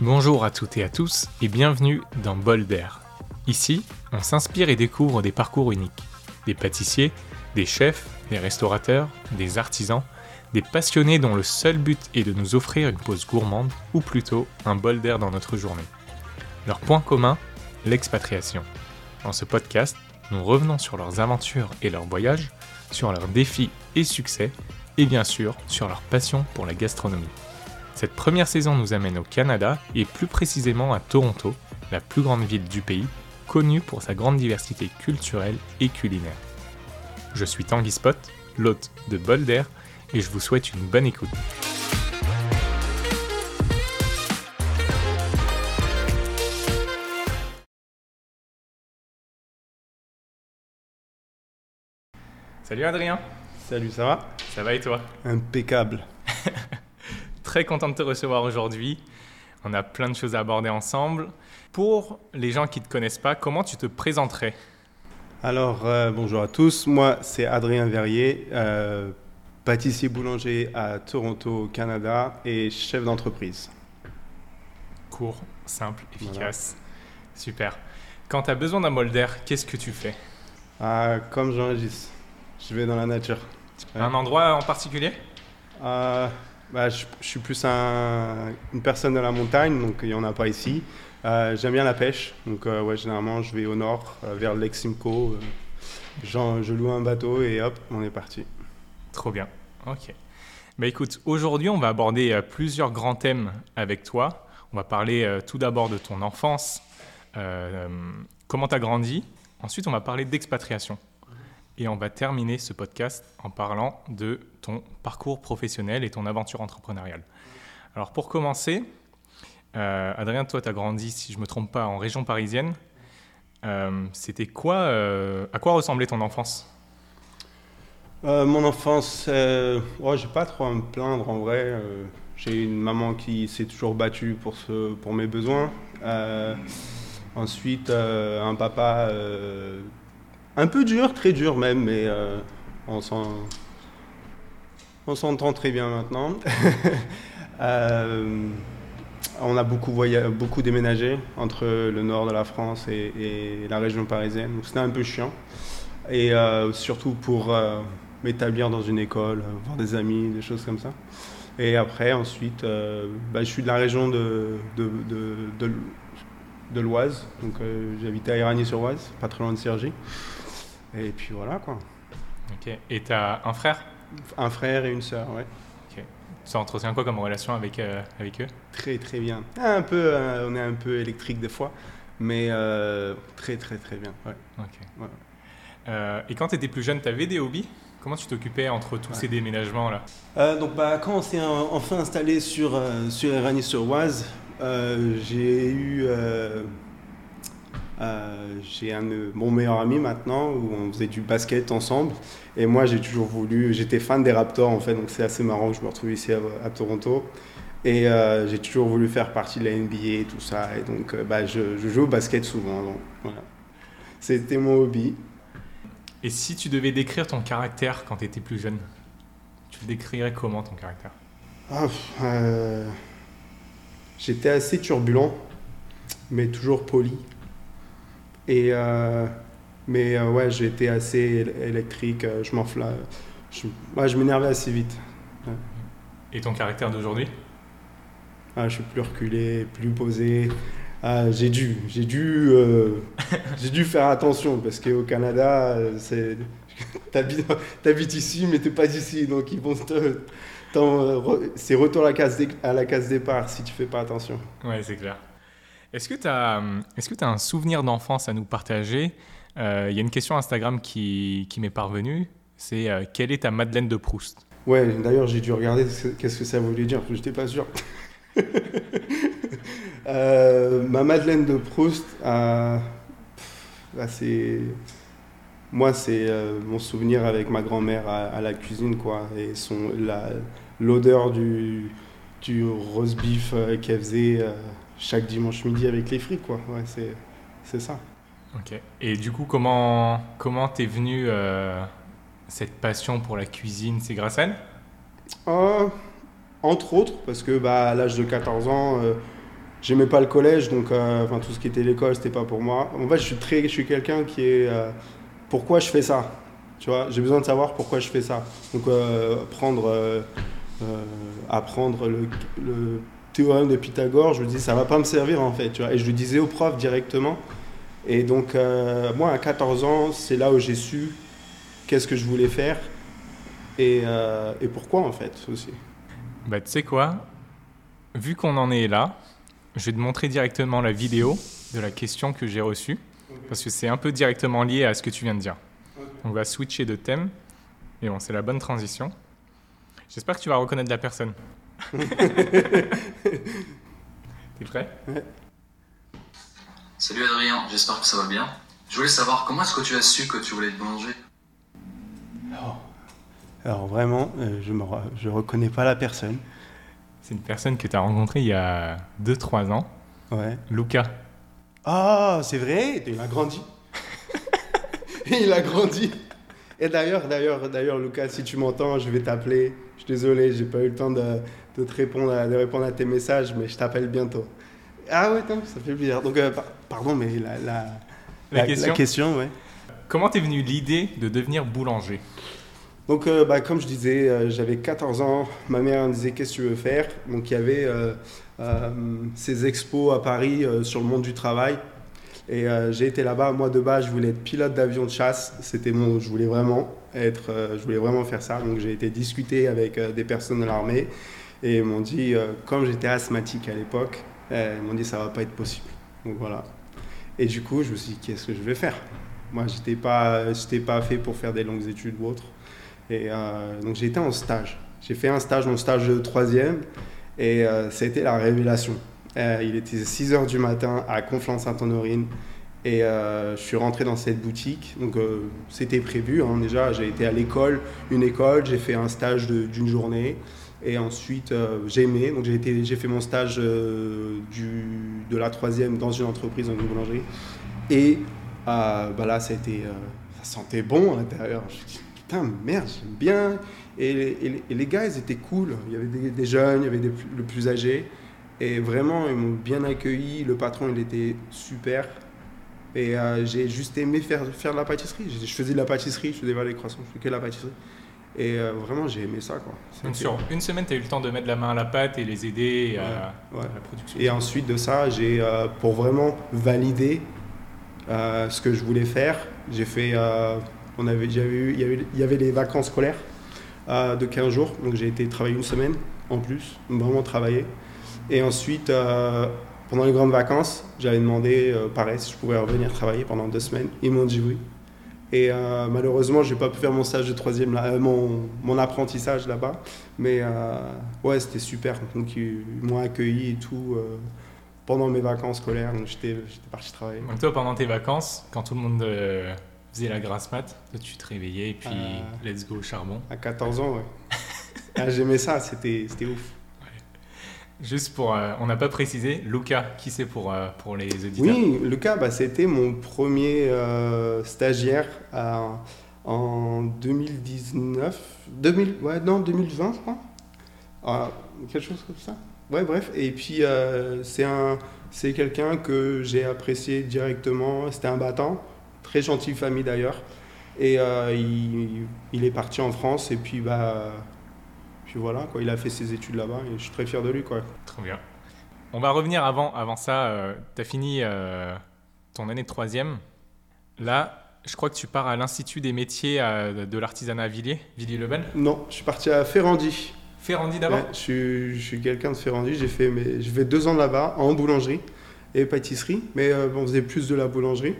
Bonjour à toutes et à tous et bienvenue dans Bol d'air. Ici, on s'inspire et découvre des parcours uniques. Des pâtissiers, des chefs, des restaurateurs, des artisans, des passionnés dont le seul but est de nous offrir une pause gourmande ou plutôt un bol d'air dans notre journée. Leur point commun, l'expatriation. Dans ce podcast, nous revenons sur leurs aventures et leurs voyages, sur leurs défis et succès, et bien sûr sur leur passion pour la gastronomie. Cette première saison nous amène au Canada et plus précisément à Toronto, la plus grande ville du pays, connue pour sa grande diversité culturelle et culinaire. Je suis Tanguy Spot, l'hôte de Bolder, et je vous souhaite une bonne écoute. Salut Adrien, Salut, ça va? Ça va et toi? Impeccable. Très content de te recevoir aujourd'hui. On a plein de choses à aborder ensemble. Pour les gens qui ne te connaissent pas, comment tu te présenterais Alors, euh, bonjour à tous. Moi, c'est Adrien Verrier, euh, pâtissier boulanger à Toronto, Canada, et chef d'entreprise. Court, simple, efficace. Super. Quand tu as besoin d'un bol d'air, qu'est-ce que tu fais Ah, comme Jean-Régis, je vais dans la nature. Ouais. Un endroit en particulier? Ah, bah, je, suis plus un- une personne de la montagne, donc il n'y en a pas ici. Euh, J'aime bien la pêche, donc euh, ouais, généralement je vais au nord, euh, vers le lac Simcoe. je loue un bateau et hop, on est parti. Trop bien. Ok. Bah écoute, aujourd'hui, on va aborder plusieurs grands thèmes avec toi. On va parler tout d'abord de ton enfance, comment tu as grandi. Ensuite, on va parler d'expatriation. Et on va terminer ce podcast en parlant de ton parcours professionnel et ton aventure entrepreneuriale. Alors pour commencer, euh, Adrien, toi, tu as grandi, si je ne me trompe pas, en région parisienne. Euh, C'était quoi, euh, à quoi ressemblait ton enfance? Mon enfance, euh, ouais, j'ai pas trop à me plaindre en vrai. J'ai une maman qui s'est toujours battue pour, ce, pour mes besoins. Ensuite, un papa un peu dur, très dur même, mais euh, on s'en- on s'entend très bien maintenant. Euh, on a beaucoup, déménagé entre le nord de la France et, et la région parisienne, donc c'était un peu chiant. Et euh, surtout pour euh, m'établir dans une école, voir des amis, des choses comme ça. Et après, ensuite, bah, je suis de la région de, de, de, de, de l'Oise. Donc j'habitais à Éragny-sur-Oise, pas très loin de Cergy. Et puis voilà quoi. Ok. Et tu as un frère? Un frère et une sœur, ouais. Tu entretiens quoi comme relation avec, euh, avec eux? Très très bien. Un peu, euh, on est un peu électrique des fois, mais euh, très très très bien. Ouais. Ok. Ouais. Euh, et quand tu étais plus jeune, tu avais des hobbies? Comment tu t'occupais entre tous Ouais. ces déménagements-là Euh, donc bah, quand on s'est en- enfin installé sur, euh, sur Éragny-sur-Oise, euh, j'ai eu euh, j'ai un de mon meilleur ami maintenant où on faisait du basket ensemble. Et moi j'ai toujours voulu j'étais fan des Raptors en fait donc c'est assez marrant que je me retrouve ici à, à Toronto. Et euh, j'ai toujours voulu faire partie de la NBA et tout ça. Et donc euh, bah, je, je joue au basket souvent donc voilà. C'était mon hobby. Et si tu devais décrire ton caractère quand tu étais plus jeune, tu le décrirais comment ton caractère? Ah, J'étais assez turbulent, mais toujours poli. Et euh, mais euh, ouais, j'étais assez él- électrique. euh, Je m'enfla, je, ouais, je m'énervais assez vite. Et ton caractère d'aujourd'hui? Ah, je suis plus reculé, plus posé. Ah, j'ai dû, j'ai dû, euh, j'ai dû faire attention parce qu'au Canada, c'est, t'habites, t'habites ici, mais t'es pas d'ici, donc ils vont te, c'est retour à la case, dé- à la case départ si tu fais pas attention. Ouais, c'est clair. Est-ce que tu as, tu as un souvenir d'enfance à nous partager? Euh, Il y a une question Instagram qui, m'est parvenue. C'est euh, quelle est ta Madeleine de Proust? Ouais, d'ailleurs, j'ai dû regarder ce- qu'est-ce que ça voulait dire, que j'étais pas sûr. Euh, ma Madeleine de Proust, euh, bah, c'est. Moi, c'est euh, mon souvenir avec ma grand-mère à, la cuisine, quoi. Et son, l'odeur du, du roast beef euh, qu'elle faisait euh, chaque dimanche midi avec les frites, quoi. Ouais, c'est, c'est ça. Ok. Et du coup, comment comment t'es venu euh, cette passion pour la cuisine? C'est grâce à elle? Euh, entre autres, parce que bah, à l'âge de 14 ans, euh, j'aimais pas le collège, donc euh, enfin tout ce qui était l'école, c'était pas pour moi. En fait, je suis très, je suis quelqu'un qui est, pourquoi je fais ça, tu vois, j'ai besoin de savoir pourquoi je fais ça. Donc euh, apprendre, apprendre le, le théorème de Pythagore, je me dis ça va pas me servir en fait, tu vois, et je le disais au prof directement. Et donc euh, moi à 14 ans, c'est là où j'ai su qu'est-ce que je voulais faire et, euh, et pourquoi en fait aussi. Bah, tu sais quoi? Vu qu'on en est là, je vais te montrer directement la vidéo de la question que j'ai reçue, parce que c'est un peu directement lié à ce que tu viens de dire. On va switcher de thème, et bon, c'est la bonne transition. J'espère que tu vas reconnaître la personne. T'es prêt? Salut Adrien, j'espère que ça va bien. Je voulais savoir comment est-ce que tu as su que tu voulais être boulanger? Alors vraiment, euh, je ne je reconnais pas la personne. C'est une personne que tu as rencontrée il y a 2-3 ans, Ouais. Luca. Ah, c'est vrai, il a grandi. il a grandi. Et d'ailleurs, d'ailleurs, d'ailleurs, Lucas, si tu m'entends, je vais t'appeler. Je suis désolé, j'ai pas eu le temps de, de te répondre à, de répondre à tes messages, mais je t'appelle bientôt. Ah ouais, non, ça fait plaisir. Donc, euh, par- pardon, mais la, la, La question question, ouais. Comment t'es venue l'idée de devenir boulanger? Donc, euh, bah, comme je disais, euh, j'avais 14 ans. Ma mère me disait Qu'est-ce que tu veux faire? Donc, il y avait ces expos à Paris sur le monde du travail. Et j'ai été là-bas. Moi, de base, je voulais être pilote d'avion de chasse. C'était mon. Je voulais vraiment être. je voulais vraiment faire ça. Donc, j'ai été discuter avec des personnes de l'armée. Et ils m'ont dit, euh, comme j'étais asthmatique à l'époque, euh, ils m'ont dit ça va pas être possible. Donc voilà. Et du coup, je me suis dit, qu'est-ce que je vais faire? Moi, j'étais pas, j'étais pas fait pour faire des longues études ou autre. Et euh, donc été en stage. J'ai fait un stage, mon stage de troisième, et euh, a été la révélation. Euh, il était 6 heures du matin à Conflans-Sainte-Honorine, et euh, je suis rentré dans cette boutique. Donc euh, c'était prévu, hein, déjà, j'ai été à l'école, une école, j'ai fait un stage d'une journée, et ensuite euh, j'ai aimé. Donc j'ai fait mon stage euh, du, de la troisième dans une entreprise, dans une boulangerie, et euh, bah là ça a ça sentait bon à l'intérieur. Je me suis dit, putain, merde, j'aime bien. Et, les- gars, ils étaient cool. Il y avait des, jeunes, il y avait des le plus âgés. Et vraiment, ils m'ont bien accueilli. Le patron, il était super. Et j'ai juste aimé faire, faire de la pâtisserie. Je, je faisais de la pâtisserie, je faisais pas les croissants, je faisais que de la pâtisserie. Et euh, vraiment, j'ai aimé ça. Quoi. Donc C'était- sur une semaine, tu as eu le temps de mettre la main à la pâte et les aider à, Ouais, ouais. à la production. Et ensuite de ça, j'ai euh, pour vraiment valider euh, ce que je voulais faire, j'ai fait. euh, on avait, eu, il y avait, il y avait les vacances scolaires euh, de 15 jours, donc j'ai été travailler une semaine en plus, vraiment travailler. Et ensuite, euh, pendant les grandes vacances, j'avais demandé, euh, pareil, si je pouvais revenir travailler pendant deux semaines. Ils m'ont dit oui. Et euh, malheureusement, j'ai pas pu faire mon stage de troisième, là, euh, mon, mon apprentissage là-bas. Mais euh, ouais, c'était super. Donc ils, ils m'ont accueilli et tout euh, pendant mes vacances scolaires. Donc j'étais parti travailler. Donc toi, pendant tes vacances, quand tout le monde faisait la grasse mat, toi tu te réveillais et puis let's go au charbon. À 14 ans, ouais. Ah, J'aimais ça, c'était ouf. Juste pour, euh, on n'a pas précisé, Luca, qui c'est pour, euh, pour les auditeurs? Oui, Lucas, bah, c'était mon premier euh, stagiaire en 2019. 2000, ouais, non, 2020, je crois. Ah, quelque chose comme ça. Ouais, bref. Et puis, c'est c'est quelqu'un que j'ai apprécié directement. C'était un battant, très gentille famille d'ailleurs. Et il, il est parti en France et puis, bah, puis voilà, quoi. Il a fait ses études là-bas et je suis très fier de lui, quoi. Très bien. On va revenir avant, avant ça. tu as fini euh, ton année de troisième. Là, je crois que tu pars à l'Institut des métiers euh, de l'artisanat à Villiers, Villiers-le-Bel. Non, je suis parti à Ferrandi. Ferrandi d'abord Ouais, je suis, je suis quelqu'un de Ferrandi. J'ai fait, mes, j'ai fait deux ans là-bas en boulangerie et pâtisserie, mais euh, on faisait plus de la boulangerie.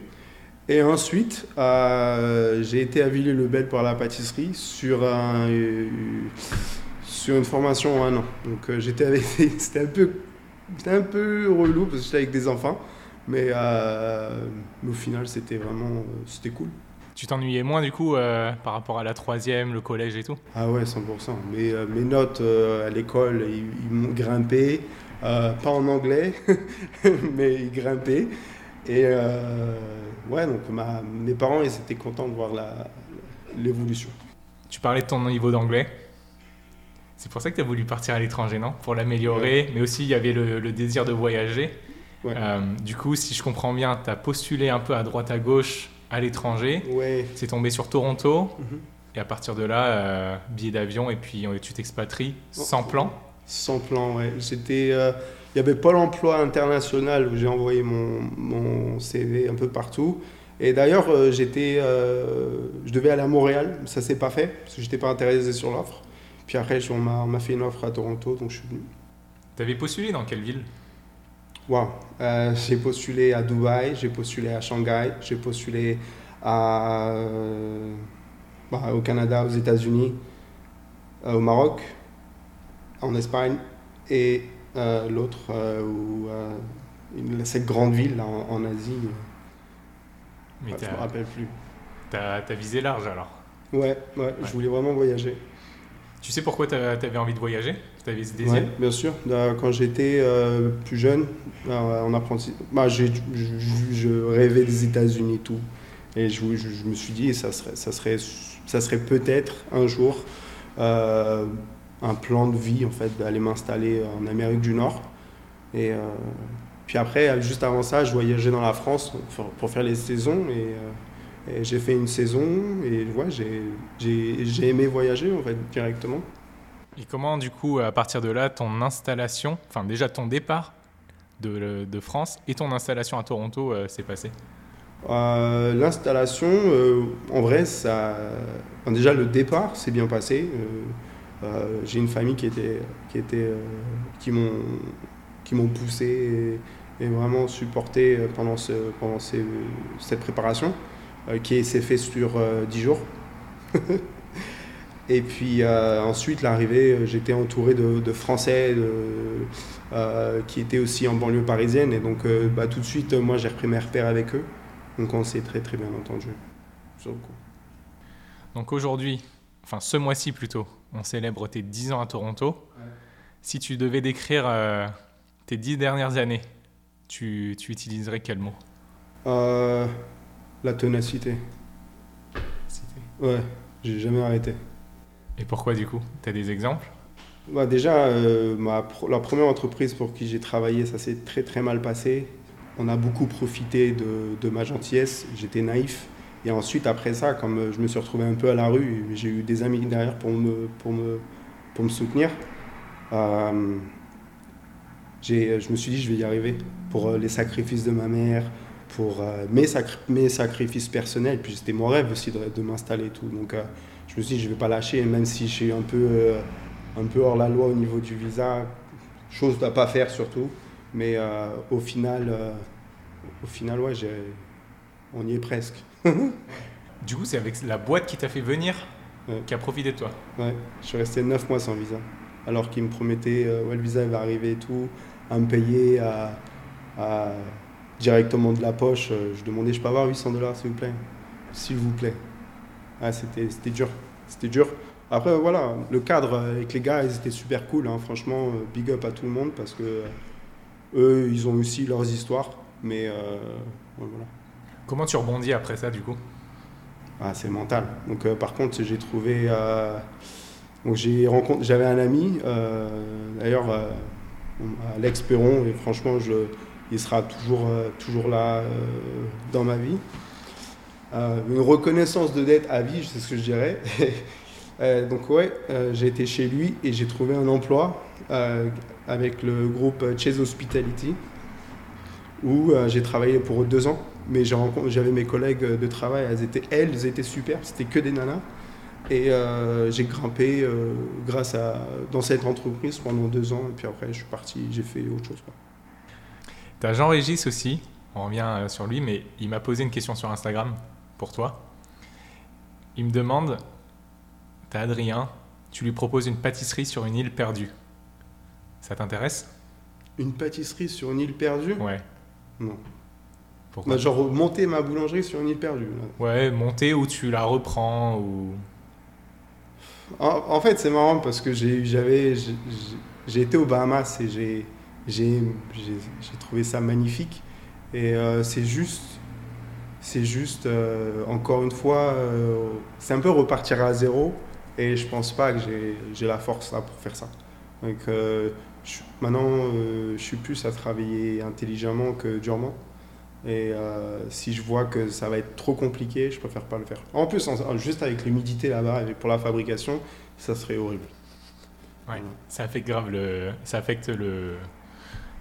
Et ensuite, euh, j'ai été à Villiers-le-Bel pour la pâtisserie sur, un, euh, sur une formation en un an. Donc euh, j'étais avec, c'était un peu, c'était un peu relou parce que j'étais avec des enfants, mais, euh, mais au final c'était vraiment, euh, c'était cool. Tu t'ennuyais moins du coup euh, par rapport à la troisième, le collège et tout? Ah ouais, 100%. Mes, euh, mes notes euh, à l'école, ils, ils m'ont grimpé. Pas en anglais, mais ils grimpaient. Et ouais, donc ma- mes parents, ils étaient contents de voir la- l'évolution. Tu parlais de ton niveau d'anglais? C'est pour ça que tu as voulu partir à l'étranger, non? Pour l'améliorer, mais aussi il y avait le, le désir de voyager. Ouais. Euh, du coup, si je comprends bien, tu as postulé un peu à droite à gauche à l'étranger. Ouais. C'est tombé sur Toronto. Mhm. Et à partir de là, euh, billet d'avion et puis euh, tu t'expatries sans Oh. plan? Sans plan, ouais. Euh, il y avait Pôle Emploi International où j'ai envoyé mon, mon CV un peu partout. Et d'ailleurs, j'étais, euh, je devais aller à Montréal, ça s'est pas fait parce que j'étais pas intéressé sur l'offre. Puis après, on m'a, fait une offre à Toronto, donc je suis venu. Tu avais postulé dans quelle ville? Wow. Euh, j'ai postulé à Dubaï, j'ai postulé à Shanghai, j'ai postulé à, euh, bah, au Canada, aux États-Unis, euh, au Maroc, en Espagne et l'autre, cette grande ville en, en Asie, je t'as- me rappelle plus. t'as as visé large alors. Ouais, ouais, je voulais vraiment voyager. Tu sais pourquoi tu avais envie de voyager? Tu avais ce désir Ouais, bien sûr. Quand j'étais euh, plus jeune, en apprenti, bah, je, rêvais des États-Unis et tout. Et je, je- je me suis dit, ça serait, ça serait, ça serait peut-être un jour euh, un plan de vie, en fait, d'aller m'installer en Amérique du Nord. Et euh, puis après, juste avant ça, je voyageais dans la France pour, faire les saisons. Et j'ai fait une saison et ouais, j'ai- j'ai j'ai aimé voyager, en fait, directement. Et comment, du coup, à partir de là, ton installation, enfin déjà ton départ de, de France et ton installation à Toronto euh, s'est passé? Euh, L'installation, euh, en vrai, ça, enfin, déjà le départ s'est bien passé. J'ai une famille qui était, qui était, qui m'ont, qui m'ont poussé et, et vraiment supporté pendant ce, pendant ces- cette préparation, qui s'est fait sur euh, 10 jours. Et puis euh, ensuite, l'arrivée, euh, j'étais entouré de, de Français de, euh, qui étaient aussi en banlieue parisienne. Et donc, euh, bah, tout de suite, euh, moi, j'ai repris mes repères avec eux. Donc, on s'est très, très bien entendu. Donc aujourd'hui, enfin ce mois-ci plutôt, on célèbre tes 10 ans à Toronto. Si tu devais décrire euh, tes 10 dernières années, tu, tu utiliserais quel mot? Euh, la ténacité. Ouais, j'ai jamais arrêté. Et pourquoi du coup? Tu as des exemples? Bah, déjà, euh, ma pro- la première entreprise pour qui j'ai travaillé, ça s'est très très mal passé. On a beaucoup profité de, de ma gentillesse, j'étais naïf. Et ensuite, après ça, comme euh, je me suis retrouvé un peu à la rue, j'ai eu des amis derrière pour me, pour me, pour me soutenir. Euh, je me suis dit, je vais y arriver. Pour euh, les sacrifices de ma mère, pour euh, mes, sacri- mes sacrifices personnels. Puis c'était mon rêve aussi de, de m'installer et tout. Donc euh, je me suis dit, je vais pas lâcher, même si je suis un peu, euh, un peu hors la loi au niveau du visa. Chose à pas faire surtout. Mais au final, au final ouais, on y est presque. Du coup, c'est avec la boîte qui t'a fait venir Ouais. qui a profité de toi. Ouais, je suis resté 9 mois sans visa. Alors qu'ils me promettaient, euh, ouais, le visa il va arriver et tout, à me payer à, à- directement de la poche. Euh, Je demandais, je peux avoir 800 dollars s'il vous plaît? S'il vous plaît. Ah, c'était c'était dur. C'était dur. Après, voilà, le cadre avec les gars, ils étaient super cool. hein. Franchement, euh, big up à tout le monde parce que euh, eux, ils ont aussi leurs histoires. Mais euh, voilà. Comment tu rebondis après ça du coup? Ah, c'est mental. Donc, euh, par contre, j'ai trouvé. euh, donc, j'ai rencontré. J'avais un ami, d'ailleurs, Alex Perron, et franchement, je, il sera toujours, euh, toujours là euh, dans ma vie. Euh, une reconnaissance de dette à vie, c'est ce que je dirais. Donc, ouais, j'ai été chez lui et j'ai trouvé un emploi avec le groupe Chase Hospitality où j'ai travaillé pour deux ans. Mais j'avais mes collègues de travail, elles étaient, elles étaient super, c'était que des nanas. Et j'ai grimpé grâce à, dans cette entreprise pendant deux ans. Et puis après, je suis parti, j'ai fait autre chose. T'as Jean-Régis aussi, on revient euh, sur lui, mais il m'a posé une question sur Instagram pour toi. Il me demande, t'as Adrien, tu lui proposes une pâtisserie sur une île perdue. Ça t'intéresse? Une pâtisserie sur une île perdue? Ouais. Non. Pourquoi? Bah, genre monter ma boulangerie sur une île perdue. là. Ouais, monter ou tu la reprends ou... En, en fait, c'est marrant parce que j'ai j'avais j'ai été aux Bahamas et j'ai j'ai j'ai- j'ai trouvé ça magnifique. Et euh, c'est juste c'est juste euh, encore une fois euh, c'est un peu repartir à zéro Et je pense pas que j'ai- j'ai la force là pour faire ça. Donc je- maintenant, je suis plus à travailler intelligemment que durement. Et si je vois que ça va être trop compliqué, je préfère pas le faire. En plus, en- juste avec l'humidité là-bas et pour la fabrication, ça serait horrible. Ouais. Ça affecte grave le, ça affecte le,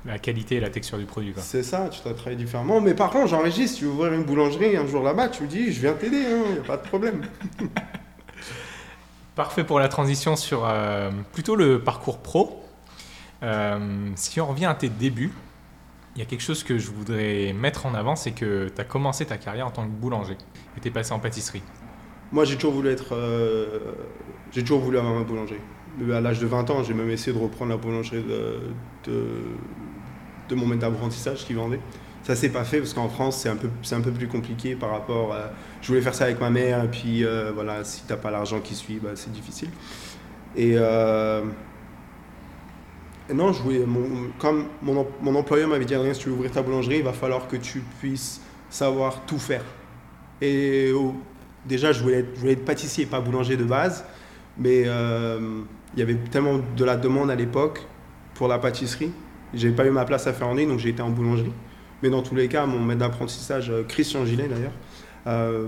la qualité et la texture du produit. C'est ça, tu dois travailler différemment. Mais par contre, j'enregistre, si tu veux ouvrir une boulangerie un jour là-bas, tu me dis, je viens t'aider, il n'y a pas de problème. Parfait pour la transition sur euh, plutôt le parcours pro. Euh, si on revient à tes débuts, il y a quelque chose que je voudrais mettre en avant, c'est que tu as commencé ta carrière en tant que boulanger et tu es passé en pâtisserie. Moi, j'ai toujours voulu être. euh, j'ai toujours voulu avoir ma boulangerie. À l'âge de 20 ans, j'ai même essayé de reprendre la boulangerie de, de, de mon maître d'apprentissage qui vendait. Ça s'est pas fait parce qu'en France, c'est un, peu, un peu plus compliqué par rapport. je voulais faire ça avec ma mère, et puis euh, voilà, si t'as pas l'argent qui suit, bah, c'est difficile. Et. euh, non, je voulais, comme mon, mon employeur m'avait dit, si tu veux ouvrir ta boulangerie, il va falloir que tu puisses savoir tout faire. Et au- déjà, je voulais, être, je voulais être pâtissier, pas boulanger de base. Mais euh, il y avait tellement de la demande à l'époque pour la pâtisserie. J'ai pas eu ma place à ligne, donc j'ai été en boulangerie. Mais dans tous les cas, mon maître d'apprentissage, euh, Christian Gillet d'ailleurs, euh,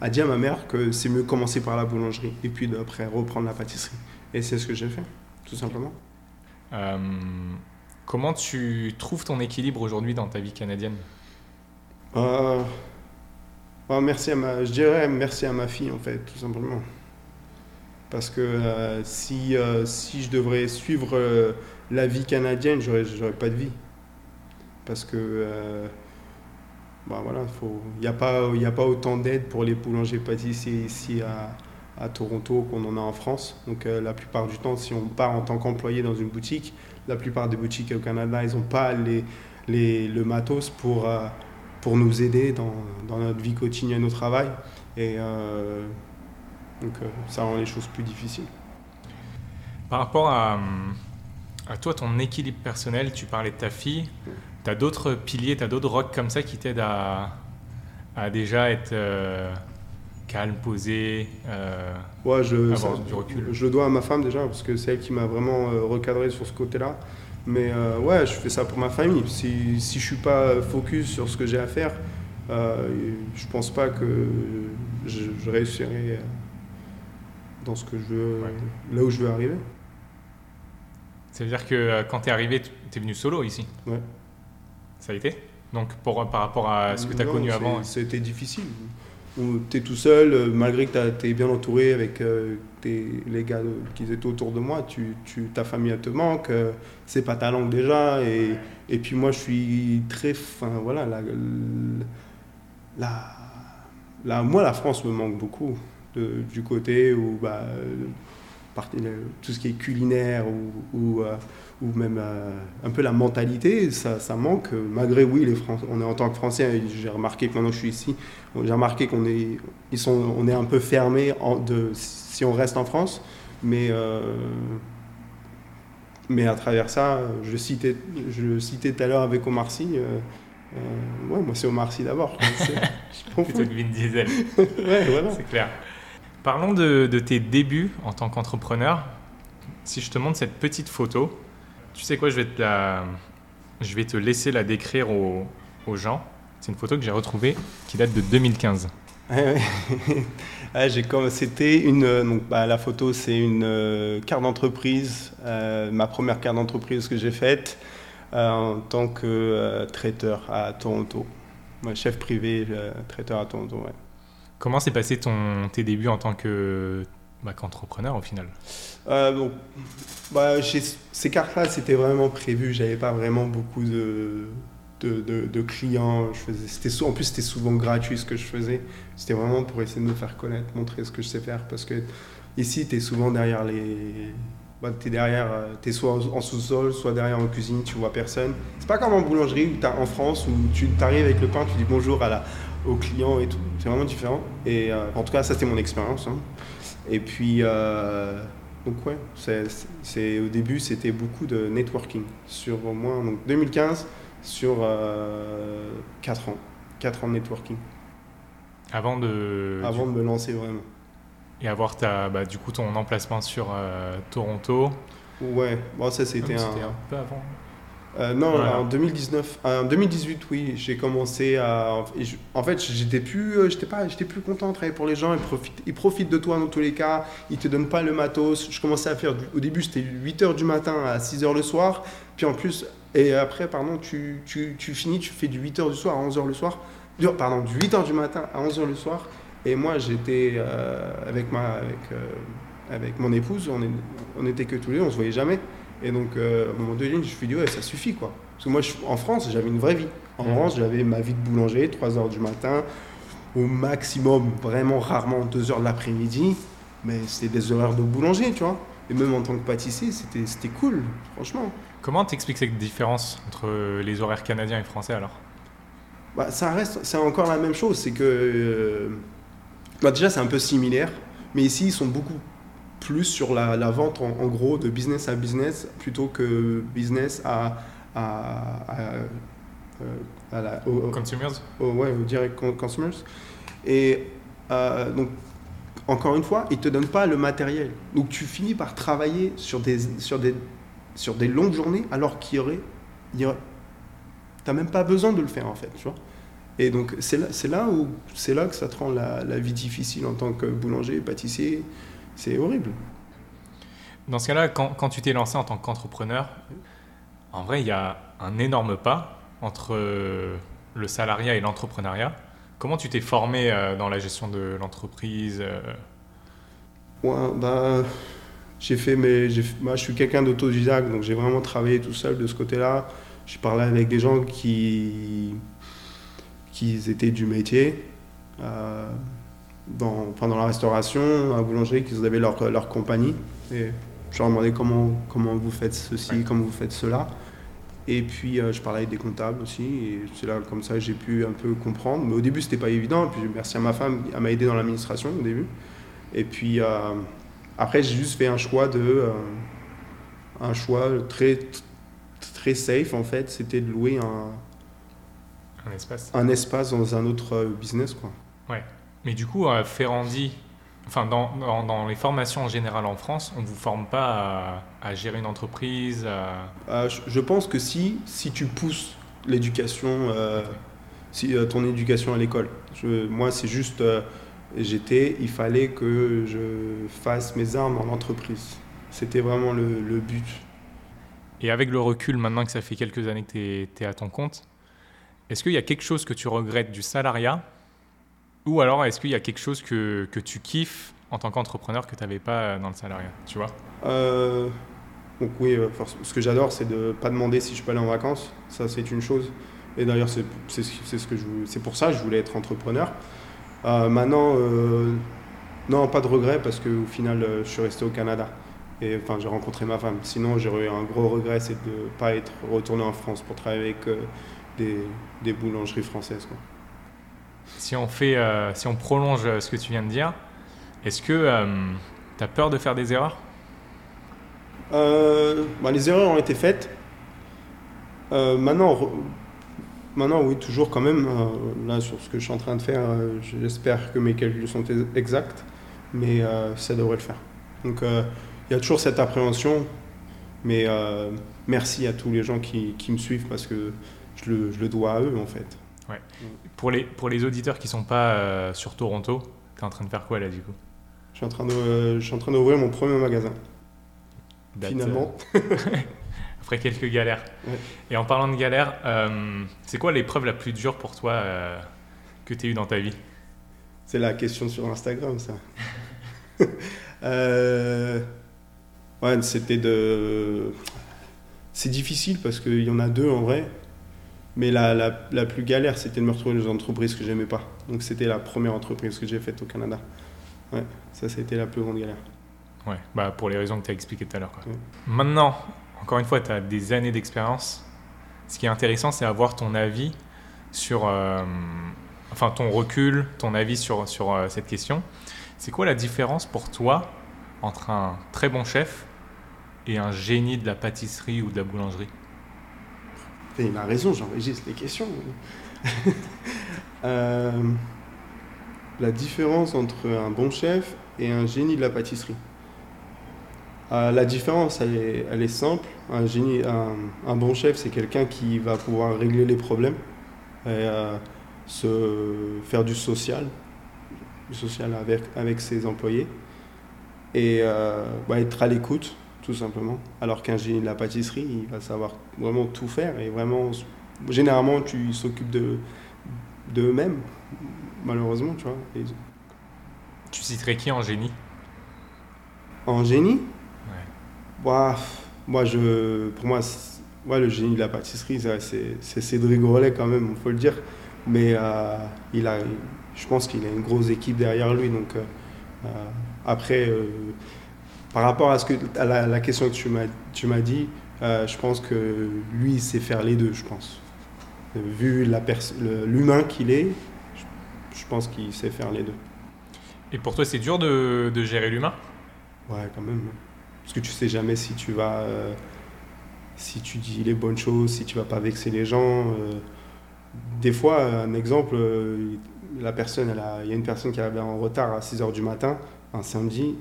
a dit à ma mère que c'est mieux commencer par la boulangerie et puis après reprendre la pâtisserie. Et c'est ce que j'ai fait, tout simplement. Euh, comment tu trouves ton équilibre aujourd'hui dans ta vie canadienne? Euh, euh, merci à ma, je dirais merci à ma fille en fait, tout simplement. Parce que si, si je devrais suivre la vie canadienne, j'aurais, pas de vie. Parce que euh, bah voilà, il n'y a, pas- autant d'aide pour les boulangers pâtissiers ici à, Toronto qu'on en a en France. Donc euh, la plupart du temps, si on part en tant qu'employé dans une boutique, la plupart des boutiques au Canada, ils n'ont pas le matos pour, euh, pour nous aider dans, dans notre vie quotidienne au travail. Et donc ça rend les choses plus difficiles. Par rapport à, hum, à toi, ton équilibre personnel, tu parlais de ta fille, tu as d'autres piliers, tu as d'autres rocks comme ça qui t'aident à, à déjà être euh, calme, posé euh, Ouais, je, Avoir ça- du recul. je le dois à ma femme déjà, parce que c'est elle qui m'a vraiment euh, recadré sur ce côté-là. Mais euh, ouais, je fais ça pour ma famille. Si, si je suis pas focus sur ce que j'ai à faire, je pense pas que je, je réussirai dans ce que je veux, Ouais. là où je veux arriver. Ça veut dire que euh, quand tu es arrivé, tu es venu solo ici Ouais. Ça a été? Donc pour, par rapport à ce que tu as Non, connu avant C'était difficile. Tu es tout seul, euh, malgré que tu es bien entouré avec euh, tes- les gars qui étaient autour de moi, tu, tu, ta famille elle te manque, euh, c'est pas ta langue déjà. Et, et puis moi, je suis très. Enfin, voilà, la, la, la- moi, la France me manque beaucoup. de- du côté où bah, euh, tout ce qui est culinaire ou, ou, euh, ou même euh, un peu la mentalité, ça, ça manque. Malgré, oui, les Français, on est en tant que Français, j'ai remarqué que maintenant que je suis ici, j'ai remarqué qu'on est, ils sont, on est un peu fermé de, si on reste en France, mais, euh, mais à travers ça, je le citais, je citais tout à l'heure avec Omar Sy. ouais, moi c'est Omar Sy d'abord. plutôt que Vin Diesel. Ouais, voilà. C'est clair. Parlons de, tes débuts en tant qu'entrepreneur. Si je te montre cette petite photo, tu sais quoi, je vais te, la, je vais te laisser la décrire aux, gens. C'est une photo que j'ai retrouvée qui date de 2015. Ouais, ouais. Ouais, j'ai comme c'était une euh, donc bah, la photo c'est une euh, carte d'entreprise euh, ma première carte d'entreprise que j'ai faite en tant que traiteur à Toronto chef privé traiteur à Toronto. Comment s'est passé ton, tes débuts en tant que, bah, qu'entrepreneur au final? Euh, donc, bah, ces cartes-là, c'était vraiment prévu. J'avais pas vraiment beaucoup de, de, clients. Je faisais, en plus, c'était souvent gratuit ce que je faisais. C'était vraiment pour essayer de me faire connaître, montrer ce que je sais faire. Parce que ici, tu es souvent derrière les. Bah, tu es derrière, tu es soit en sous-sol, soit derrière en cuisine, tu vois personne. C'est pas comme en boulangerie où t'as- en France où tu arrives avec le pain, tu dis bonjour à la, au client et tout. C'est vraiment différent. Et euh, en tout cas, ça c'était mon expérience. hein. Et puis, euh, donc ouais, c'est, au début c'était beaucoup de networking sur au moins donc 2015 sur 4 ans, 4 ans de networking Avant de. avant de me lancer vraiment. et avoir ta, bah, du coup ton emplacement sur euh, Toronto. Ouais, bon, ça c'était Même un. C'était un peu avant. Euh, non, Voilà. en 2019, euh, en 2018, oui, j'ai commencé à. en fait, j'étais plus, euh, j'étais pas, j'étais plus content de travailler pour les gens. Ils profitent, ils profitent de toi dans tous les cas. Ils te donnent pas le matos. Je commençais à faire. du- au début, c'était 8 h du matin à 6 h le soir. Puis en plus, et après, pardon, tu, tu, tu finis, tu fais du 8 h du soir à 11 h le soir. Du- Pardon, du 8 h du matin à 11 h le soir. Et moi, j'étais euh, avec ma, avec, euh, avec mon épouse. On, est, on était que tous les deux, on se voyait jamais. Et donc, euh, à un moment donné, je me suis dit, ouais, ça suffit, quoi. Parce que moi, je- en France, j'avais une vraie vie. En Mhm. France, j'avais ma vie de boulanger, 3 heures du matin, au maximum, vraiment rarement 2 heures de l'après-midi. Mais c'était des horaires de boulanger, tu vois. Et même en tant que pâtissier, c'était c'était cool, franchement. Comment t'expliques cette différence entre les horaires canadiens et français alors? Bah, ça reste, c'est encore la même chose. C'est que. euh, bah, déjà, c'est un peu similaire. Mais ici, ils sont beaucoup plus sur la, la vente, en, en gros, de business à business, plutôt que business à. à, à, euh, à la, au- au- Consumers au- ouais, direct con- consumers. Et euh, donc, encore une fois, ils ne te donnent pas le matériel. Donc, tu finis par travailler sur des, sur des, sur des longues journées alors qu'il y aurait. il y aurait- T'as même pas besoin de le faire en fait, tu vois. Et donc, c'est là, là, où, c'est là que ça te rend la, la vie difficile en tant que boulanger, pâtissier. C'est horrible. Dans ce cas-là, quand, quand tu t'es lancé en tant qu'entrepreneur, en vrai, il y a un énorme pas entre euh, le salariat et l'entrepreneuriat. Comment tu t'es formé euh, dans la gestion de l'entreprise euh, Ouais, bah, j'ai fait mes, moi, je suis quelqu'un d'autodidacte, donc j'ai vraiment travaillé tout seul de ce côté-là. J'ai parlé avec des gens qui, qui étaient du métier, euh, dans, enfin, dans la restauration, à la boulangerie, qui avaient leur, leur compagnie. Et je leur demandais comment, comment vous faites ceci, Ouais. comment vous faites cela. Et puis euh, je parlais avec des comptables aussi, et c'est là comme ça que j'ai pu un peu comprendre. Mais au début, c'était pas évident. Et puis merci à ma femme, elle m'a aidé dans l'administration au début. Et puis euh, après, j'ai juste fait un choix de euh, un choix très très safe en fait. C'était de louer un, un espace un espace dans un autre business quoi. Mais du coup, à Ferrandi, enfin dans, dans, dans les formations en général en France, on ne vous forme pas à, à gérer une entreprise, à... Euh, je, je pense que si si tu pousses l'éducation, euh, si euh, ton éducation à l'école. Moi, c'est juste euh, j'étais, il fallait que je fasse mes armes en entreprise. C'était vraiment le, le but. Et avec le recul, maintenant que ça fait quelques années que tu es, à ton compte, est-ce qu'il y a quelque chose que tu regrettes du salariat Ou alors est-ce qu'il y a quelque chose que, que tu kiffes en tant qu'entrepreneur que tu n'avais pas dans le salariat Tu vois? Euh, donc oui, euh, ce que j'adore, c'est de pas demander si je peux aller en vacances. Ça, c'est une chose. Et d'ailleurs, c'est ce pour ça que je voulais être entrepreneur. Euh, maintenant, euh, non, pas de regret parce qu'au final, euh, je suis resté au Canada. Et enfin, j'ai rencontré ma femme. Sinon, j'aurais eu un gros regret, c'est de ne pas être retourné en France pour travailler avec euh, des, des boulangeries françaises. quoi. Si on, fait, euh, si on prolonge euh, ce que tu viens de dire, est-ce que tu as peur de faire des erreurs? Euh, bah, les erreurs ont été faites. Euh, maintenant, maintenant, oui, toujours quand même. euh, là, sur ce que je suis en train de faire, euh, j'espère que mes calculs sont ex- exacts, mais euh, ça devrait le faire. Donc, euh, il y a toujours cette appréhension, mais euh, merci à tous les gens qui, qui me suivent parce que je le, je le dois à eux, en fait. Pour les, pour les auditeurs qui ne sont pas euh, sur Toronto, tu es en train de faire quoi là du coup? Je suis en train de, euh, je suis en train d'ouvrir mon premier magasin, finalement. euh, après quelques galères. Ouais. Et en parlant de galères, c'est quoi l'épreuve la plus dure pour toi que tu as eue dans ta vie? C'est la question sur Instagram, ça. Euh, ouais, c'était de. C'est difficile parce qu'il y en a deux en vrai. Mais la, la, la plus galère, c'était de me retrouver dans une entreprise que j'aimais pas. Donc c'était la première entreprise que j'ai faite au Canada. Ouais, ça, c'était la plus grande galère. Ouais, bah pour les raisons que tu as expliquées tout à l'heure. Ouais. Maintenant, encore une fois, tu as des années d'expérience. Ce qui est intéressant, c'est avoir ton avis sur. euh, enfin, ton recul, ton avis sur, sur euh, cette question. C'est quoi la différence pour toi entre un très bon chef et un génie de la pâtisserie ou de la boulangerie? Il a raison, j'enregistre les questions. Euh, la différence entre un bon chef et un génie de la pâtisserie. Euh, la différence, elle est, simple. Un, génie, un, bon chef, c'est quelqu'un qui va pouvoir régler les problèmes euh, se faire du social, du social avec, ses employés et bah, être à l'écoute, tout simplement. Alors qu'un génie de la pâtisserie, il va savoir vraiment tout faire et vraiment, généralement, tu s'occupes de d'eux-mêmes, malheureusement, tu vois. Et Tu citerais qui en génie? En génie, Ouais. Moi, je, pour moi, ouais, le génie de la pâtisserie, c'est- Cédric Grolet quand même, il faut le dire. Mais euh, il a, je pense qu'il a une grosse équipe derrière lui. Donc, euh, euh, après, euh, par rapport à, ce que, à la, la question que tu m'as tu m'as dit, euh, je pense que lui, il sait faire les deux, je pense. Vu la pers- le- l'humain qu'il est, je, je pense qu'il sait faire les deux. Et pour toi, c'est dur de, de gérer l'humain? Ouais, quand même. hein. Parce que tu sais jamais si tu vas. euh, si tu dis les bonnes choses, si tu vas pas vexer les gens. euh. Des fois, un exemple, la personne, il y a une personne qui arrivait en retard à 6h du matin, un samedi.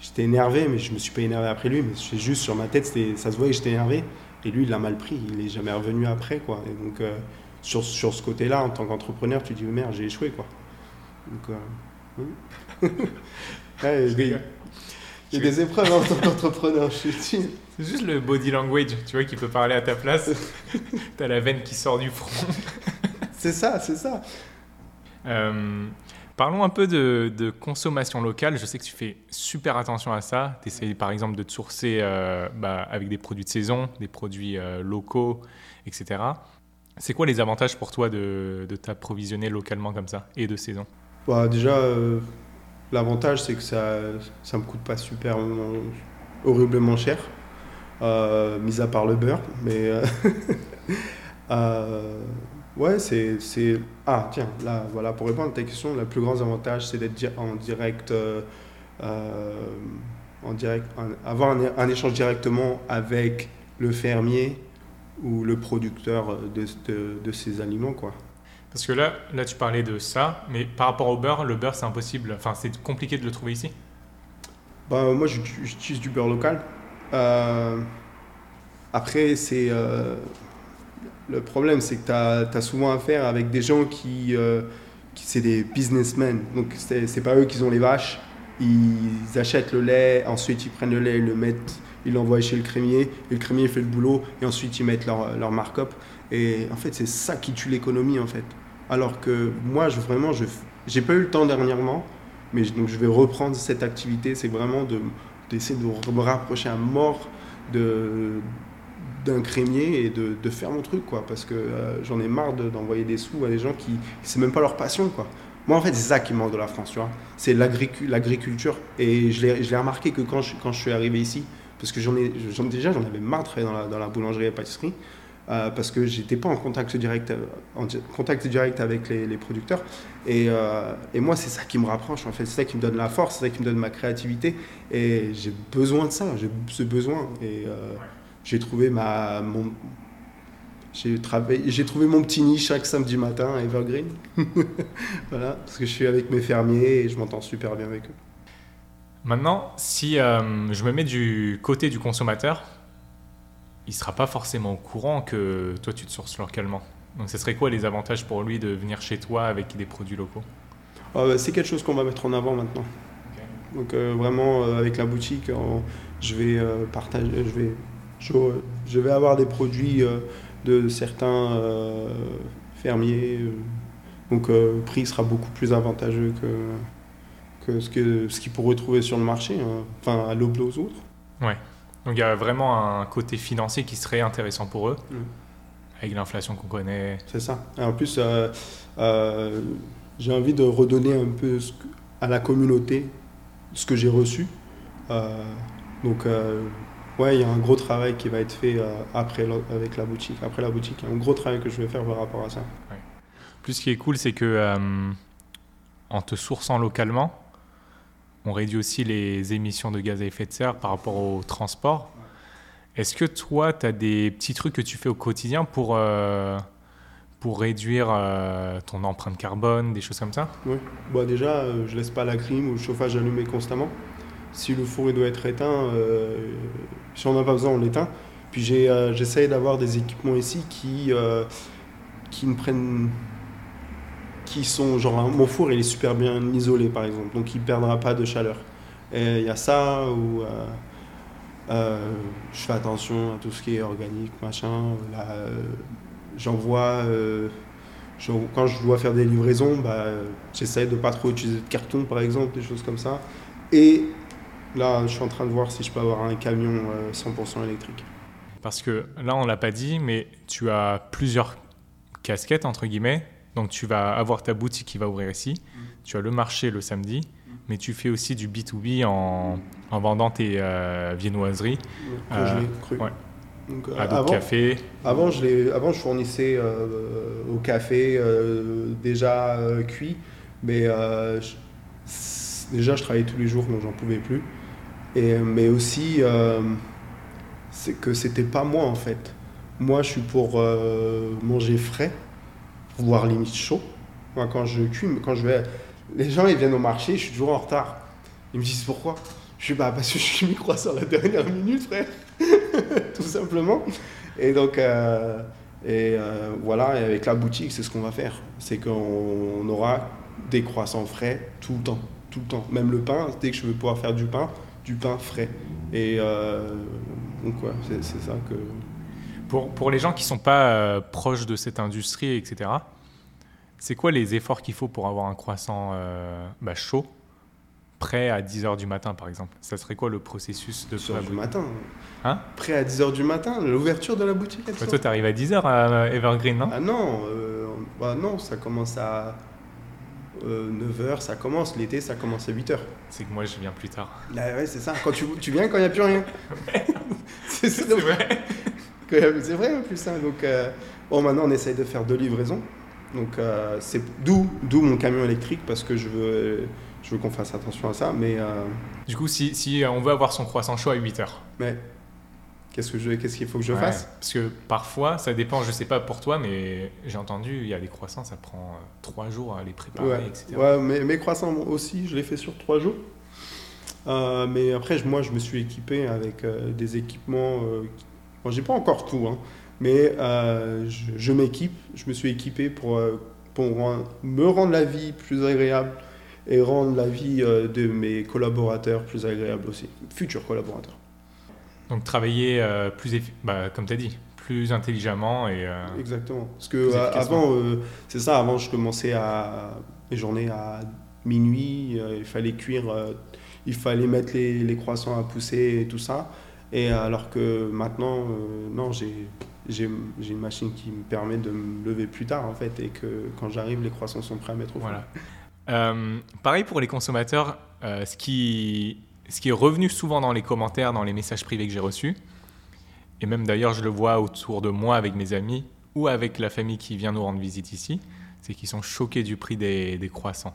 J'étais énervé, mais je me suis pas énervé après lui, mais c'est juste sur ma tête, c'était- ça se voyait que j'étais énervé. Et lui, il l'a mal pris, il est jamais revenu après, quoi. Et donc, euh, sur, sur ce côté-là, en tant qu'entrepreneur, tu dis, merde, j'ai échoué, quoi. Donc, euh, oui. Ouais, il il y a des épreuves en tant qu'entrepreneur, je te dis. C'est juste le body language, tu vois, qui peut parler à ta place. T'as la veine qui sort du front. C'est ça, c'est ça. Euh, parlons un peu de, consommation locale. Je sais que tu fais super attention à ça. Tu essayes par exemple de te sourcer euh, bah, avec des produits de saison, des produits euh, locaux, etc. C'est quoi les avantages pour toi de, t'approvisionner localement comme ça et de saison? Bah, déjà, euh, l'avantage, c'est que ça ça me coûte pas super horriblement cher, mis à part le beurre. Mais ouais, c'est, c'est. Ah, tiens, là, voilà, pour répondre à ta question, le plus grand avantage, c'est d'être di- en direct. euh, euh, en direct un- avoir un, un échange directement avec le fermier ou le producteur de, de, de ces aliments, quoi. Parce que là, là, tu parlais de ça, mais par rapport au beurre, le beurre, c'est impossible. Enfin, c'est compliqué de le trouver ici. Bah, moi, j'uti- j'utilise du beurre local. Euh, après, c'est. Le problème, c'est que tu as, souvent affaire avec des gens qui. euh, qui c'est des businessmen. Donc, c'est pas eux qui ont les vaches. Ils achètent le lait, ensuite ils prennent le lait, ils le mettent, ils l'envoient chez le crémier, et le crémier fait le boulot, et ensuite ils mettent leur, leur markup. Et en fait, c'est ça qui tue l'économie, en fait. Alors que moi, je, vraiment, je j'ai pas eu le temps dernièrement, mais donc je vais reprendre cette activité. C'est vraiment de d'essayer de me rapprocher à mort de d'un crémier et de, de faire mon truc quoi parce que euh, j'en ai marre de- d'envoyer des sous à des gens qui c'est même pas leur passion quoi moi en fait c'est ça qui manque de la France tu vois c'est l'agricu- l'agriculture et je l'ai remarqué que quand je, quand je suis arrivé ici parce que j'en ai déjà j'en avais marre de travailler dans la, dans la boulangerie et pâtisserie euh, parce que j'étais pas en contact direct, en contact direct avec les, producteurs. Et, euh, et moi, c'est ça qui me rapproche, en fait. C'est ça qui me donne la force, c'est ça qui me donne ma créativité. Et j'ai besoin de ça, j'ai ce besoin. J'ai trouvé ma. Mon, j'ai, travaillé, j'ai trouvé mon petit nid chaque samedi matin à Evergreen. voilà, parce que je suis avec mes fermiers et je m'entends super bien avec eux. Maintenant, si euh, je me mets du côté du consommateur, il sera pas forcément au courant que toi tu te sources localement. Donc, ce serait quoi les avantages pour lui de venir chez toi avec des produits locaux? Ah bah, c'est quelque chose qu'on va mettre en avant maintenant. Donc euh, vraiment euh, avec la boutique, je vais partager, je vais, je, je vais avoir des produits euh, de certains euh, fermiers. euh. donc euh, le prix sera beaucoup plus avantageux que, que ce que ce qu'ils pourraient trouver sur le marché, hein. enfin à l'aube aux autres. Donc, il y a vraiment un côté financier qui serait intéressant pour eux, avec l'inflation qu'on connaît. C'est ça. Et en plus, euh, euh, j'ai envie de redonner un peu ce que- à la communauté ce que j'ai reçu. Donc, ouais, il y a un gros travail qui va être fait euh, après la- avec la boutique. Après la boutique, il y a un gros travail que je vais faire par rapport à ça. Plus, ce qui est cool, c'est que euh, en te sourçant localement, on réduit aussi les émissions de gaz à effet de serre par rapport au transport. Est-ce que toi, tu as des petits trucs que tu fais au quotidien pour, euh, pour réduire euh, ton empreinte carbone, des choses comme ça? Oui. Bon, déjà, euh, je laisse pas la clim ou le chauffage allumé constamment. Si le four il doit être éteint, euh, si on n'a pas besoin, on l'éteint. Puis euh, j'essaye d'avoir des équipements ici qui, euh, qui prennent. qui sont. Genre, mon four il est super bien isolé par exemple, donc il perdra pas de chaleur. Et il y a ça où. je fais attention à tout ce qui est organique, machin. J'envoie. je- quand je dois faire des livraisons, bah, j'essaie de pas trop utiliser de carton, par exemple, des choses comme ça. Et là, je suis en train de voir si je peux avoir un camion euh, 100% électrique. Parce que là, on l'a pas dit, mais tu as plusieurs casquettes, entre guillemets. Donc, tu vas avoir ta boutique qui va ouvrir ici. Tu as le marché le samedi. Mais tu fais aussi du B2B en, en vendant tes euh, viennoiseries Congelé, Euh, cru. ouais. Donc, euh, à d'autres avant, cafés. avant, je les- avant, je fournissais euh, au café euh, déjà euh, cuit, mais euh, je- déjà je travaillais tous les jours, donc j'en pouvais plus. Et, mais aussi, euh, c'est que c'était pas moi en fait. Moi, je suis pour euh, manger frais, voire limite chaud. Moi, quand je cuis, quand je vais, les gens ils viennent au marché, je suis toujours en retard. Ils me disent pourquoi? Je suis bah parce que je suis mis croissant la dernière minute, frère, tout simplement. Et donc, euh, et euh, voilà, et avec la boutique, c'est ce qu'on va faire. C'est qu'on on aura des croissants frais tout le temps, tout le temps. Même le pain, dès que je veux pouvoir faire du pain, du pain frais. Et euh, donc, ouais, c'est c'est ça que. Pour, pour les gens qui sont pas euh, proches de cette industrie, etc., c'est quoi les efforts qu'il faut pour avoir un croissant euh, bah, chaud, prêt à 10h du matin, par exemple? Ça serait quoi le processus de 10h du fabrication matin. Hein? Prêt à 10h du matin, l'ouverture de la boutique. sort. Toi, tu arrives à 10h à Evergreen, non? Ah non, euh, bah non, ça commence à 9h, ça commence. L'été, ça commence à 8h. C'est que moi, je viens plus tard. Là, ouais, c'est ça. Quand tu, tu viens quand il n'y a plus rien. c'est ça. C'est vrai C'est vrai en plus. hein. Donc, euh, bon, maintenant, on essaye de faire deux livraisons. Donc, euh, c'est d'où, d'où mon camion électrique parce que je veux, je veux qu'on fasse attention à ça. Mais, euh, Du coup, si, si on veut avoir son croissant chaud à 8h, mais qu'est-ce, que je, qu'est-ce qu'il faut que je fasse? Parce que parfois, ça dépend, je sais pas pour toi, mais j'ai entendu, il y a des croissants, ça prend 3 jours à les préparer, Ouais, etc. ouais mais mes croissants aussi, je les fais sur trois jours. Euh, mais après, moi, je me suis équipé avec euh, des équipements. Euh, qui- bon, j'ai pas encore tout, hein, mais euh, je, je m'équipe. Je me suis équipé pour, euh, pour me rendre la vie plus agréable et rendre la vie euh, de mes collaborateurs plus agréable aussi, futurs collaborateurs. Donc travailler euh, plus, effi- bah, comme tu as dit, plus intelligemment et... euh, Exactement. Parce que euh, avant, euh, c'est ça, avant je commençais à mes journées à minuit, il fallait cuire, il fallait mettre les, les croissants à pousser et tout ça. Et alors que maintenant, non, j'ai j'ai j'ai une machine qui me permet de me lever plus tard en fait et que quand j'arrive, les croissants sont prêts à mettre au four. Voilà. Pareil pour les consommateurs, ce, qui, ce qui est revenu souvent dans les commentaires, dans les messages privés que j'ai reçus, et même d'ailleurs je le vois autour de moi avec mes amis ou avec la famille qui vient nous rendre visite ici, c'est qu'ils sont choqués du prix des, des croissants.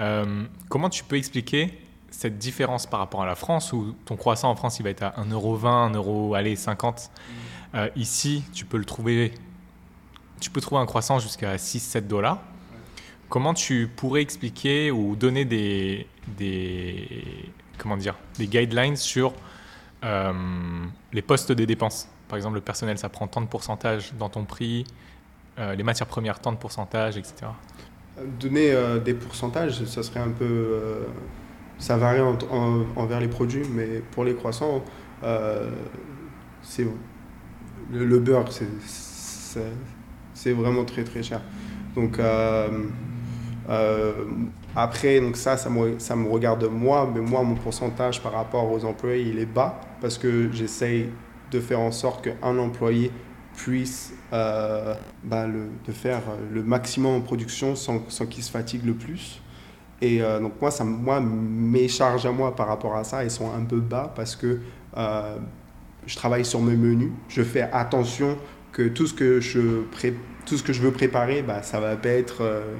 Euh, comment tu peux expliquer cette différence par rapport à la France où ton croissant en France il va être à 1,20€, 1€, allez 50 Euh, Ici tu peux le trouver, tu peux trouver un croissant jusqu'à 6-7 dollars. Comment tu pourrais expliquer ou donner des, des, comment dire, des guidelines sur euh, les postes des dépenses Par exemple, le personnel, ça prend tant de pourcentage dans ton prix, euh, les matières premières, tant de pourcentage, etc. Donner euh, des pourcentages, ça serait un peu. ça varie en- en- envers les produits, mais pour les croissants, c'est le, le beurre, c'est- vraiment très très cher. Donc euh, après, donc ça, ça me, ça me regarde moi, mais moi, mon pourcentage par rapport aux employés, il est bas parce que j'essaye de faire en sorte qu'un employé puisse euh, bah, le, de faire le maximum en production sans, sans qu'il se fatigue le plus. Et euh, donc moi, ça, moi, mes charges à moi par rapport à ça, elles sont un peu bas parce que euh, je travaille sur mes menus. Je fais attention que tout ce que je, pré- tout ce que je veux préparer, bah, ça va pas être euh,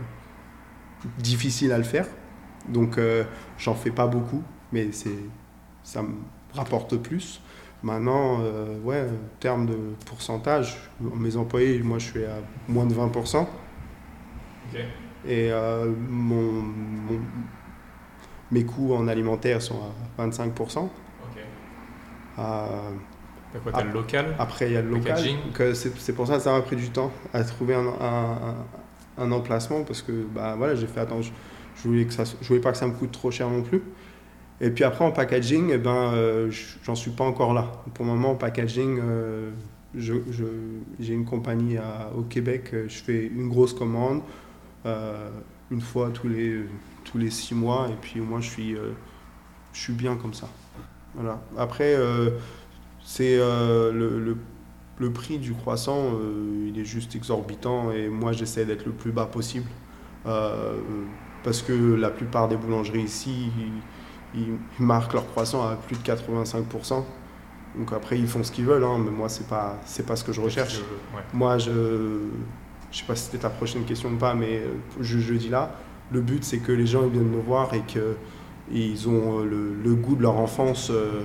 difficile à le faire. Donc euh, j'en fais pas beaucoup, mais c'est, ça me rapporte plus. Maintenant, euh, ouais, en termes de pourcentage, mes employés, moi je suis à moins de 20%. Ok. Et euh, mon, mon- mes coûts en alimentaire sont à 25%. Ok. Euh, T'as quoi T'as le local? après, il y a le local. C'est c'est pour ça que ça m'a pris du temps à trouver un, un- un- un emplacement parce que bah, voilà, j'ai fait attends, je, voulais que ça, je voulais pas que ça me coûte trop cher non plus. Et puis après en packaging, eh ben, euh, j'en suis pas encore là. Pour le moment, en packaging, euh, j'ai une compagnie à- au Québec. euh, Je fais une grosse commande euh, une fois tous les, tous les six mois et puis au moins je suis, je suis bien comme ça. Voilà. Après, c'est le- le prix du croissant, euh, il est juste exorbitant et moi j'essaie d'être le plus bas possible Euh, parce que la plupart des boulangeries ici, ils, ils marquent leur croissant à plus de 85%. Donc après ils font ce qu'ils veulent, hein, mais moi c'est pas c'est pas ce que je recherche. Ouais. Moi, je je sais pas si c'était ta prochaine question ou pas, mais euh, je, je dis là, le but c'est que les gens ils viennent me voir et que ils ont le, le goût de leur enfance euh,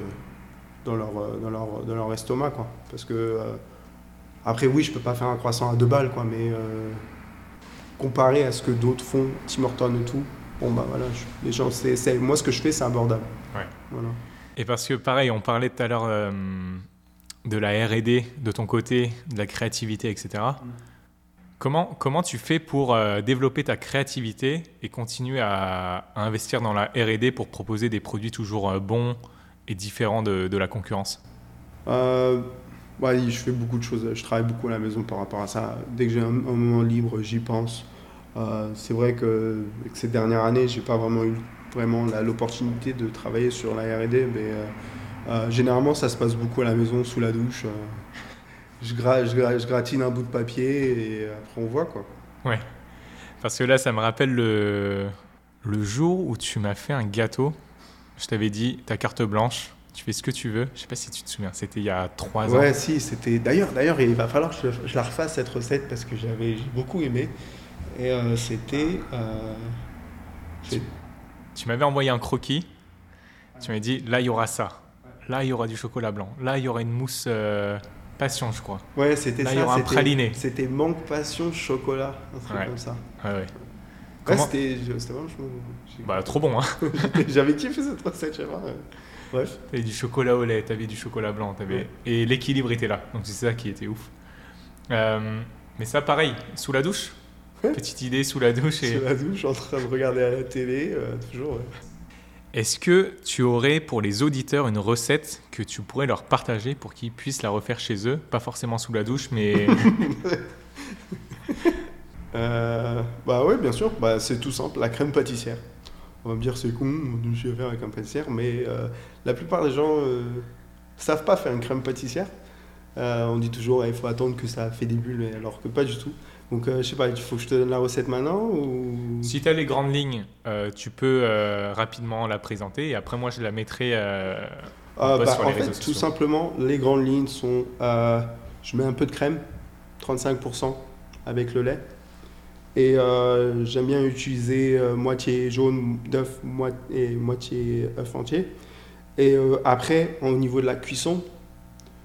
dans leur euh, dans leur dans leur estomac quoi. Parce que euh, après oui, je peux pas faire un croissant à deux balles quoi, mais euh, comparé à ce que d'autres font, Tim Hortons et tout, bon bah voilà, je- les gens c'est c'est- moi ce que je fais c'est abordable. Ouais. Voilà. Et parce que pareil, on parlait tout à l'heure euh, de la R&D de ton côté, de la créativité, etc. Comment, comment tu fais pour développer ta créativité et continuer à, à investir dans la R&D pour proposer des produits toujours bons et différents de, de la concurrence Euh, ouais, je fais beaucoup de choses. Je travaille beaucoup à la maison par rapport à ça. Dès que j'ai un, un moment libre, j'y pense. Euh, c'est vrai que, que ces dernières années, j'ai pas vraiment eu vraiment l'opportunité de travailler sur la R&D, mais euh, euh, généralement, ça se passe beaucoup à la maison, sous la douche. je, gra- je, gra- je gratine un bout de papier et après on voit quoi. Parce que là, ça me rappelle le, le jour où tu m'as fait un gâteau. Je t'avais dit, ta carte blanche, tu fais ce que tu veux. Je sais pas si tu te souviens, c'était il y a trois ans. Ouais, si, c'était. D'ailleurs, d'ailleurs, il va falloir que je, je la refasse cette recette parce que j'avais beaucoup aimé. Et euh, c'était. euh, Tu m'avais envoyé un croquis. Tu m'avais dit, là, il y aura ça. Là, il y aura du chocolat blanc. Là, il y aura une mousse euh, passion, je crois. Ouais, c'était Là, ça. il y aura un praliné. C'était manque passion chocolat, un truc Ouais. comme ça. Ouais, ouais. Ouais, Comment- c'était c'était vraiment. Bah, trop bon, hein. J'avais kiffé cette recette, je sais pas. Bref. T'avais du chocolat au lait, t'avais du chocolat blanc, t'avais... Ouais. et l'équilibre était là. Donc, c'est ça qui était ouf. Euh, mais ça, pareil, sous la douche. Ouais. Petite idée sous la douche. Et... Sous la douche, en train de regarder à la télé, euh, toujours. ouais. Est-ce que tu aurais pour les auditeurs une recette que tu pourrais leur partager pour qu'ils puissent la refaire chez eux? Pas forcément sous la douche, mais Euh, bah ouais, bien sûr. Bah, c'est tout simple, la crème pâtissière. On va me dire c'est con, je vais faire la crème pâtissière, mais euh, la plupart des gens euh, savent pas faire une crème pâtissière. Euh, on dit toujours il faut attendre que ça fait des bulles, alors que pas du tout. Donc je sais pas, il faut que je te donne la recette maintenant ou? Si tu as les grandes lignes, tu peux rapidement la présenter et après moi je la mettrai. Ah, bah, sur en les fait, réseaux tout simplement, les grandes lignes sont je mets un peu de crème, 35% avec le lait. Et euh, j'aime bien utiliser euh, moitié jaune d'œuf et moitié œuf entier. Et euh, après, au niveau de la cuisson,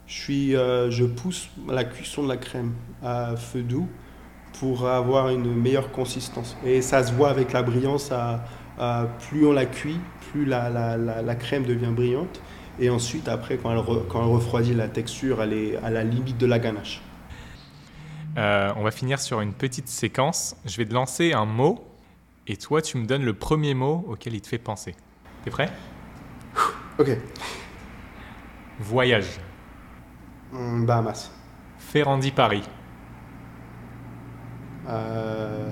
je, pousse la cuisson de la crème à feu doux pour avoir une meilleure consistance. Et ça se voit avec la brillance, plus on la cuit, plus la, crème devient brillante. Et ensuite, après, quand elle refroidit, la texture, elle est à la limite de la ganache. Euh, on va finir sur une petite séquence. Je vais te lancer un mot et toi tu me donnes le premier mot auquel il te fait penser. T'es prêt? Ok. Voyage. Hum, Bahamas. Ferrandi Paris. Euh...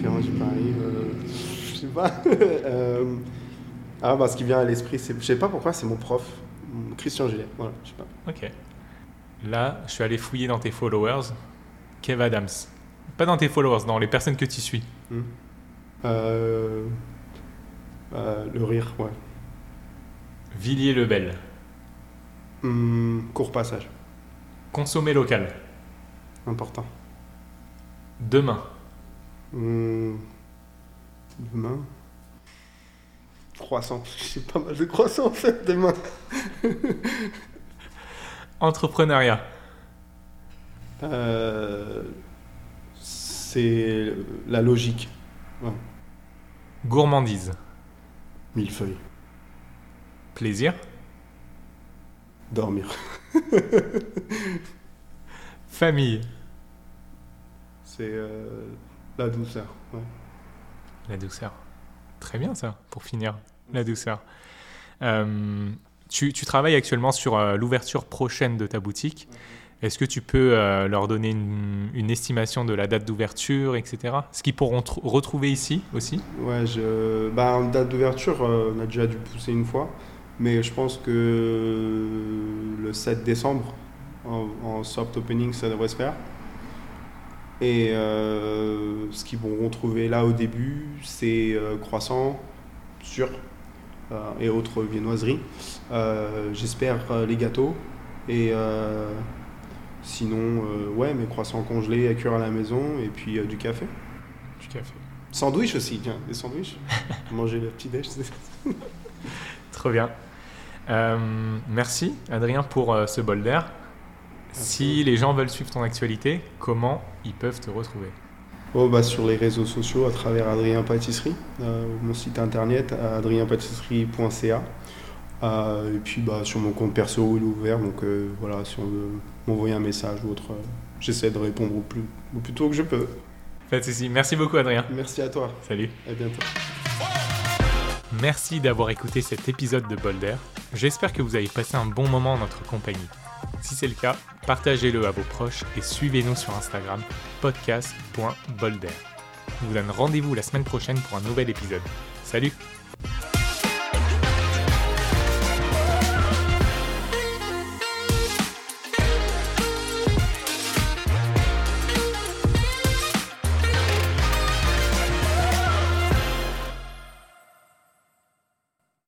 Ferrand du Paris. euh, Je sais pas. Euh, Ah, bah, ce qui vient à l'esprit, c'est. Je sais pas pourquoi, c'est mon prof, Christian Gillet. Voilà, je sais pas. Ok. Là, je suis allé fouiller dans tes followers. Kev Adams. Pas dans tes followers, dans les personnes que tu suis. Hum. Euh... euh, le rire, ouais. Villiers-le-Bel. Hum, court passage, Consommer local. important. Demain. Hum, Demain. Croissant. J'ai pas mal de croissants en fait demain. Entrepreneuriat. Euh, c'est la logique. Gourmandise. Millefeuille. Plaisir. Dormir. Famille. C'est euh, la douceur. ouais. La douceur. Très bien ça, pour finir. La douceur. Euh, tu, tu travailles actuellement sur euh, l'ouverture prochaine de ta boutique. Est-ce que tu peux euh, leur donner une, une estimation de la date d'ouverture, etc. Ce qu'ils pourront tr- retrouver ici aussi? Ouais, je... bah, date d'ouverture, euh, on a déjà dû pousser une fois, mais je pense que le 7 décembre, en, en soft opening, ça devrait se faire. Et euh, ce qu'ils vont retrouver là au début, c'est croissant, sûr, et autres viennoiseries. Euh, J'espère euh, les gâteaux, et euh, sinon, euh, ouais, mes croissants congelés à cuire à la maison, et puis euh, du café. Du café. Sandwich aussi, tiens, des sandwichs. Manger le petit déj. Trop bien. Euh, merci Adrien pour euh, ce bol d'air. Si les gens veulent suivre ton actualité, comment ils peuvent te retrouver? Oh, bah, sur les réseaux sociaux à travers Adrien Pâtisserie, euh, mon site internet adrienpâtisserie.ca. Euh, et puis bah, sur mon compte perso, il est ouvert. Donc euh, voilà, si on veut m'envoyer un message ou autre, j'essaie de répondre au plus, au plus tôt que je peux. Pas de. Merci beaucoup Adrien. Merci à toi. Salut. À bientôt. Merci d'avoir écouté cet épisode de Bol d'air. J'espère que vous avez passé un bon moment en notre compagnie. Si c'est le cas, partagez-le à vos proches et suivez-nous sur Instagram podcast.boldair. Je vous donne rendez-vous la semaine prochaine pour un nouvel épisode. Salut